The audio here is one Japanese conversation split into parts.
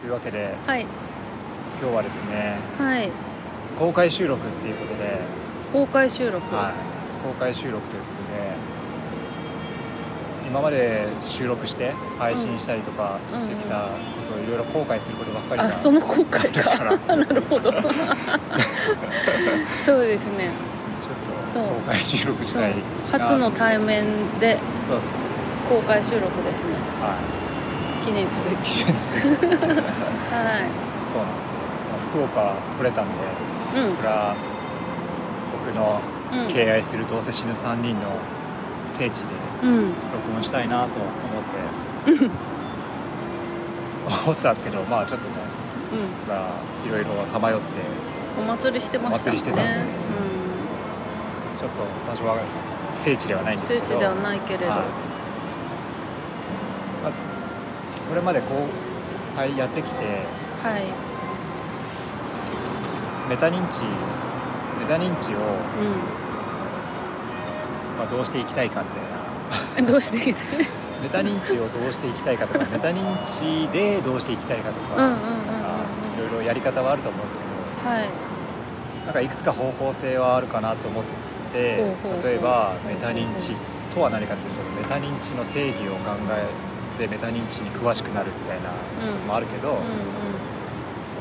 というわけではい。今日はですねはい。公開収録っていうことで、公開収録。はい、公開収録ということで今まで収録して配信したりとかうん。してきたことをいろいろ後悔することばっかりあその公開だかか なるほど。そうですね。ちょっと公開収録したい初の対面で公開収録ですね。はい記念すべき。記念すべき。そうなんです福岡来れたんでいうん。これは僕のうん敬愛するどうせ死ぬ3人の聖地でうん。録音したいなと思って。思ってたんですけどまあちょっとねういろいろさまよって。お祭りしてましたね。お祭りしてたんで。ちょっと場所は聖地ではないんうんですけど。聖地ではないけれど。はい。まあこれまでこう、はい、やってきてはい。メタ認知メタ認知を、うまあ、どうしていきたいかみたいな。ん どうしていい？メタ認知をどうしていきたいかとか メタ認知でどうしていきたいかとか、いろいろやり方はあると思うんですけど。はい。なんかいくつか方向性はあるかなと思って例えばメタ認知とは何かっていうそのメタ認知の定義を考えてメタ認知に詳しくなるみたいなのもあるけど、う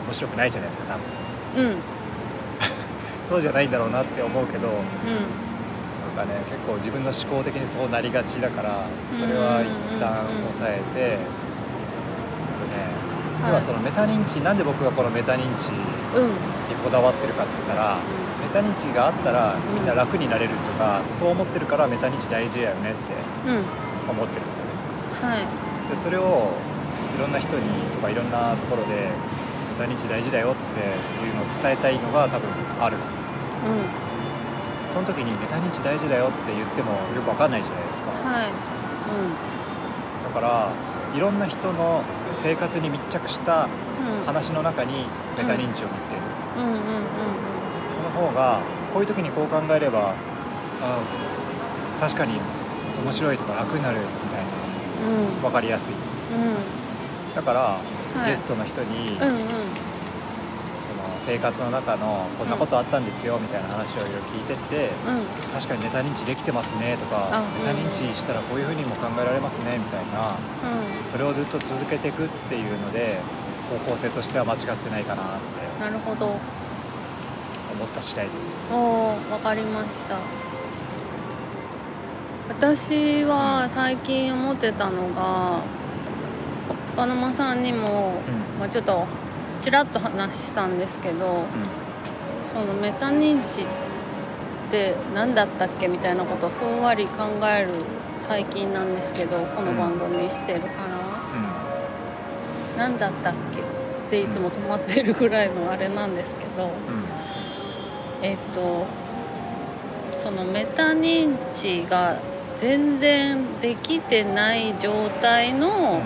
面白くないじゃないですか多分。んうん。う んそうじゃないんだろうなって思うけどうん。なんかね結構自分の思考的にそうなりがちだからそれは一旦抑えて、あとねはい。要はそのメタ認知なんで僕がこのメタ認知にうん。こだわってるかっつったらメタ認知があったらみんな楽になれるとか、そう思ってるからメタ認知大事だよねってうん。思ってるんですよね。はいでそれをいろんな人にとかいろんなところでメタ認知大事だよっていうのを伝えたいのが多分ある。うその時にメタ認知大事だよって言ってもよくわかんないじゃないですか。んはい。だからいろんな人の生活に密着したうん。うん話の中にメタ認知を見つける、うん。うんうんその方がこういう時にこう考えればあ確かに面白いとか楽になるみたいうんうんな分かりやすい。だから、い。ゲストの人に、うんうん。うんその生活の中のこんなことあったんですよみたいな話をいろいろ聞いてって、うん。確かにメタ認知できてますねとかあメタ認知したらこういうふうにも考えられますねみたいなそれをずっと続けていくっていうので方向性としては間違ってないかなってなるほど。思った次第です。おーわかりました私は最近思ってたのが塚沼さんにも、うん。まあ、ちょっとちらっと話したんですけどそのメタ認知って何だったっけみたいなことをふんわり考える最近なんですけどこの番組してるから、何だったっけっていつも止まってるぐらいのあれなんですけど、うん。うん。えっとそのメタ認知が全然できてない状態の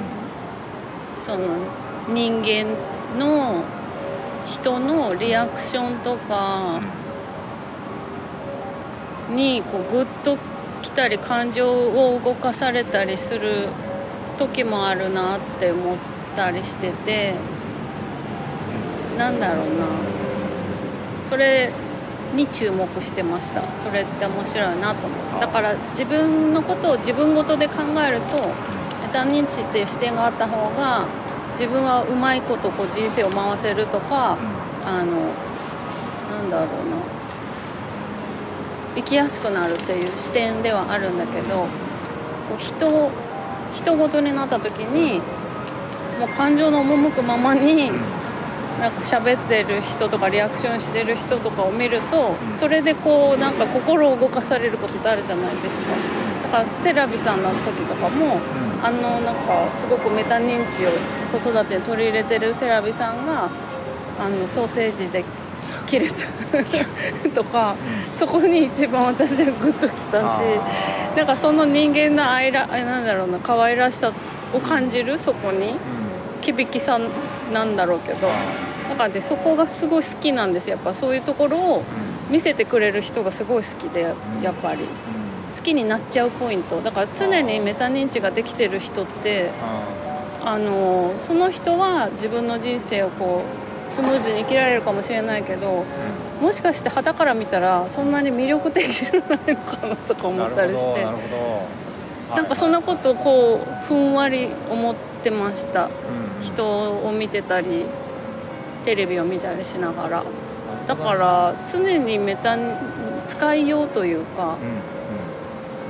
その人間の人のリアクションとかにこうグッときたり感情を動かされたりする時もあるなって思ったりしてて。なんだろうな。それに注目してました。それって面白いなと思ってだから自分のことを自分ごとで考えるとメタ認知っていう視点があった方が自分はうまいことこう人生を回せるとかあのなんだろうな。生きやすくなるっていう視点ではあるんだけどこう人人ごとになった時にもう感情の赴くままになんか喋ってる人とかリアクションしてる人とかを見るとうん。それでこうなんか心を動かされることってあるじゃないですか。だからセラビさんの時とかもあのなんかすごくメタ認知を子育てに取り入れてるセラビさんがあのソーセージで切れちゃうとかそこに一番私はグッときたしあなんかその人間の愛らあなんだろうな可愛らしさを感じるそこに響きさなんだろうけどだからでそこがすごい好きなんですやっぱそういうところを見せてくれる人がすごい好きでやっぱり。好きになっちゃうポイント。だから常にメタ認知ができてる人ってあのその人は自分の人生をこうスムーズに生きられるかもしれないけどもしかして肌から見たらそんなに魅力的じゃないのかなとか思ったりして。なんかそんなことをこうふんわり思ってました。うん。人を見てたりテレビを見たりしながら。だから常にメタ使いようというか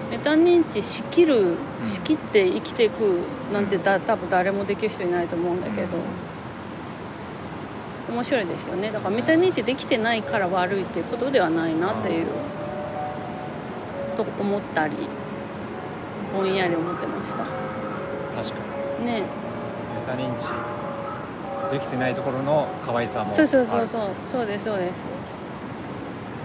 メタ認知しきるうん。しきって生きていくなんてだ多分誰もできる人いないと思うんだけど。面白いですよね。だからメタ認知できてないから悪いっていうことではないなっていう。と思ったりぼんやり思ってました。確かに。ね。メタ認知できてないところの可愛さもそうそうそうそう。そうですそうです。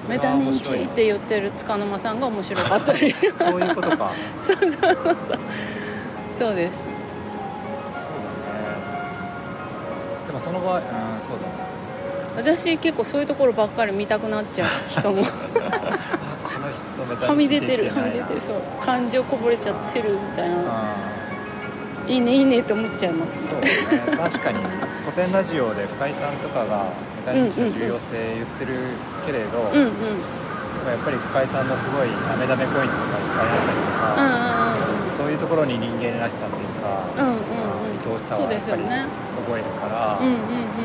メタ認知って言ってる塚沼さんが面白かったり。そういうことか。そうそうそうそう。です。そうだね。でもその場合うんそうだね。私結構そういうところばっかり見たくなっちゃう人も。はみ出てるはみ出てる。そう。感情こぼれちゃってるみたいな。あいいねいいねって思っちゃいますそうね。確かに古典ラジオで深井さんとかがメタ認知の重要性言ってるけれど、うんうん。やっぱり深井さんのすごいダメダメポイントとかいっぱいあったりとうんか、そういうところに人間らしさっていうか、うんうんうん。うん愛おしさそうはやっぱり覚えるから、うんうんうんうん。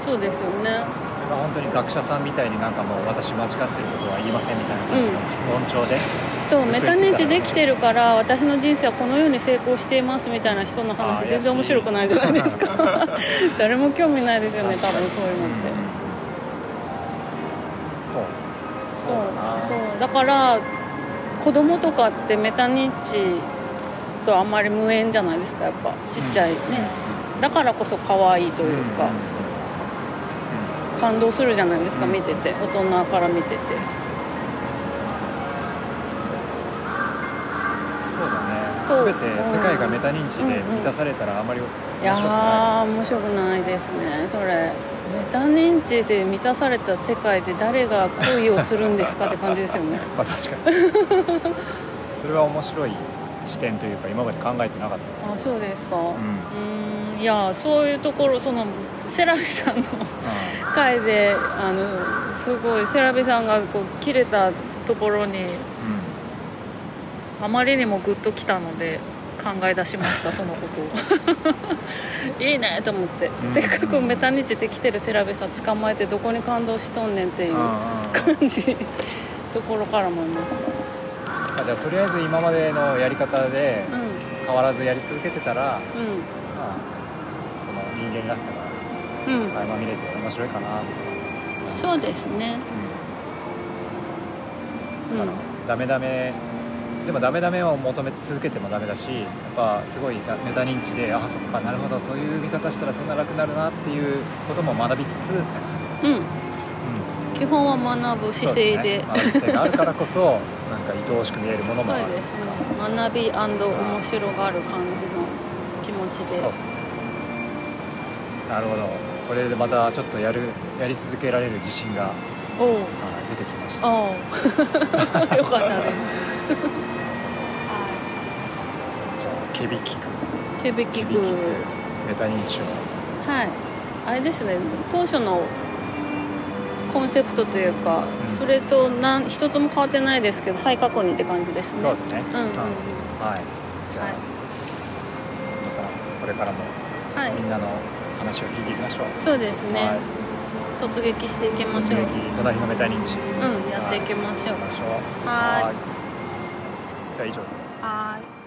そうですよね。本当に学者さんみたいになんかもう私間違ってることは言いませんみたいなうん。論調で、そうメタ認知できてるから私の人生はこのように成功していますみたいな人の話全然面白くないじゃないですか。誰も興味ないですよね多分そういうのって。そう。そうそうだから子供とかってメタ認知とあんまり無縁じゃないですかやっぱ。ちっちゃいね、だからこそ可愛いというか、感動するじゃないですかうん見てて。大人から見てて全て世界がメタ認知で満たされたらあまり面いや白くないー面白くないですねそれ。メタ認知で満たされた世界で誰が恋をするんですかって感じですよね。まあ確かに。それは面白い視点というか今まで考えてなかったです。あそうですか。ううん。いやそういうところそのセラビさんの回であのすごいセラビさんがこう切れたところにうんあまりにもグッときたので考え出しましたそのことを。いいねと思って、うん。せっかくメタ認知できてるセラビさん捕まえてどこに感動しとんねんっていう感じ。ところから思いましたあじゃあとりあえず今までのやり方でうん。変わらずやり続けてたら、まうあ、その人間らしさがんうん。垣間見れて面白いかなみたいなそうですねうんうんだからダメダメでもダメダメを求め続けてもダメだしやっぱすごいだメタ認知であそっかなるほどそういう見方したらそんな楽になるなっていうことも学びつつ、うん、うん。基本は学ぶ姿勢で。そうすね。学ぶ姿勢があるからこそなんか愛おしく見えるものもあるそうですね。学び面白がる感じの気持ちで。そうっすね。なるほど。これでまたちょっとやるやり続けられる自信が出てきました。よかったですじゃあケビキクケビキクケビキクメタ認知をはい。あれですね当初のコンセプトというか、うん。それとなん一つも変わってないですけど再確認って感じですね。そうですね。うんうんうん。はい。じゃあ、はいまたこれからもはい。みんなの話を聞いていきましょう。そうですね、はい。突撃していきましょう。突撃隣のメタ認知。うんやっていきましょう。やりましょう。はい。じゃあ以上。ですはい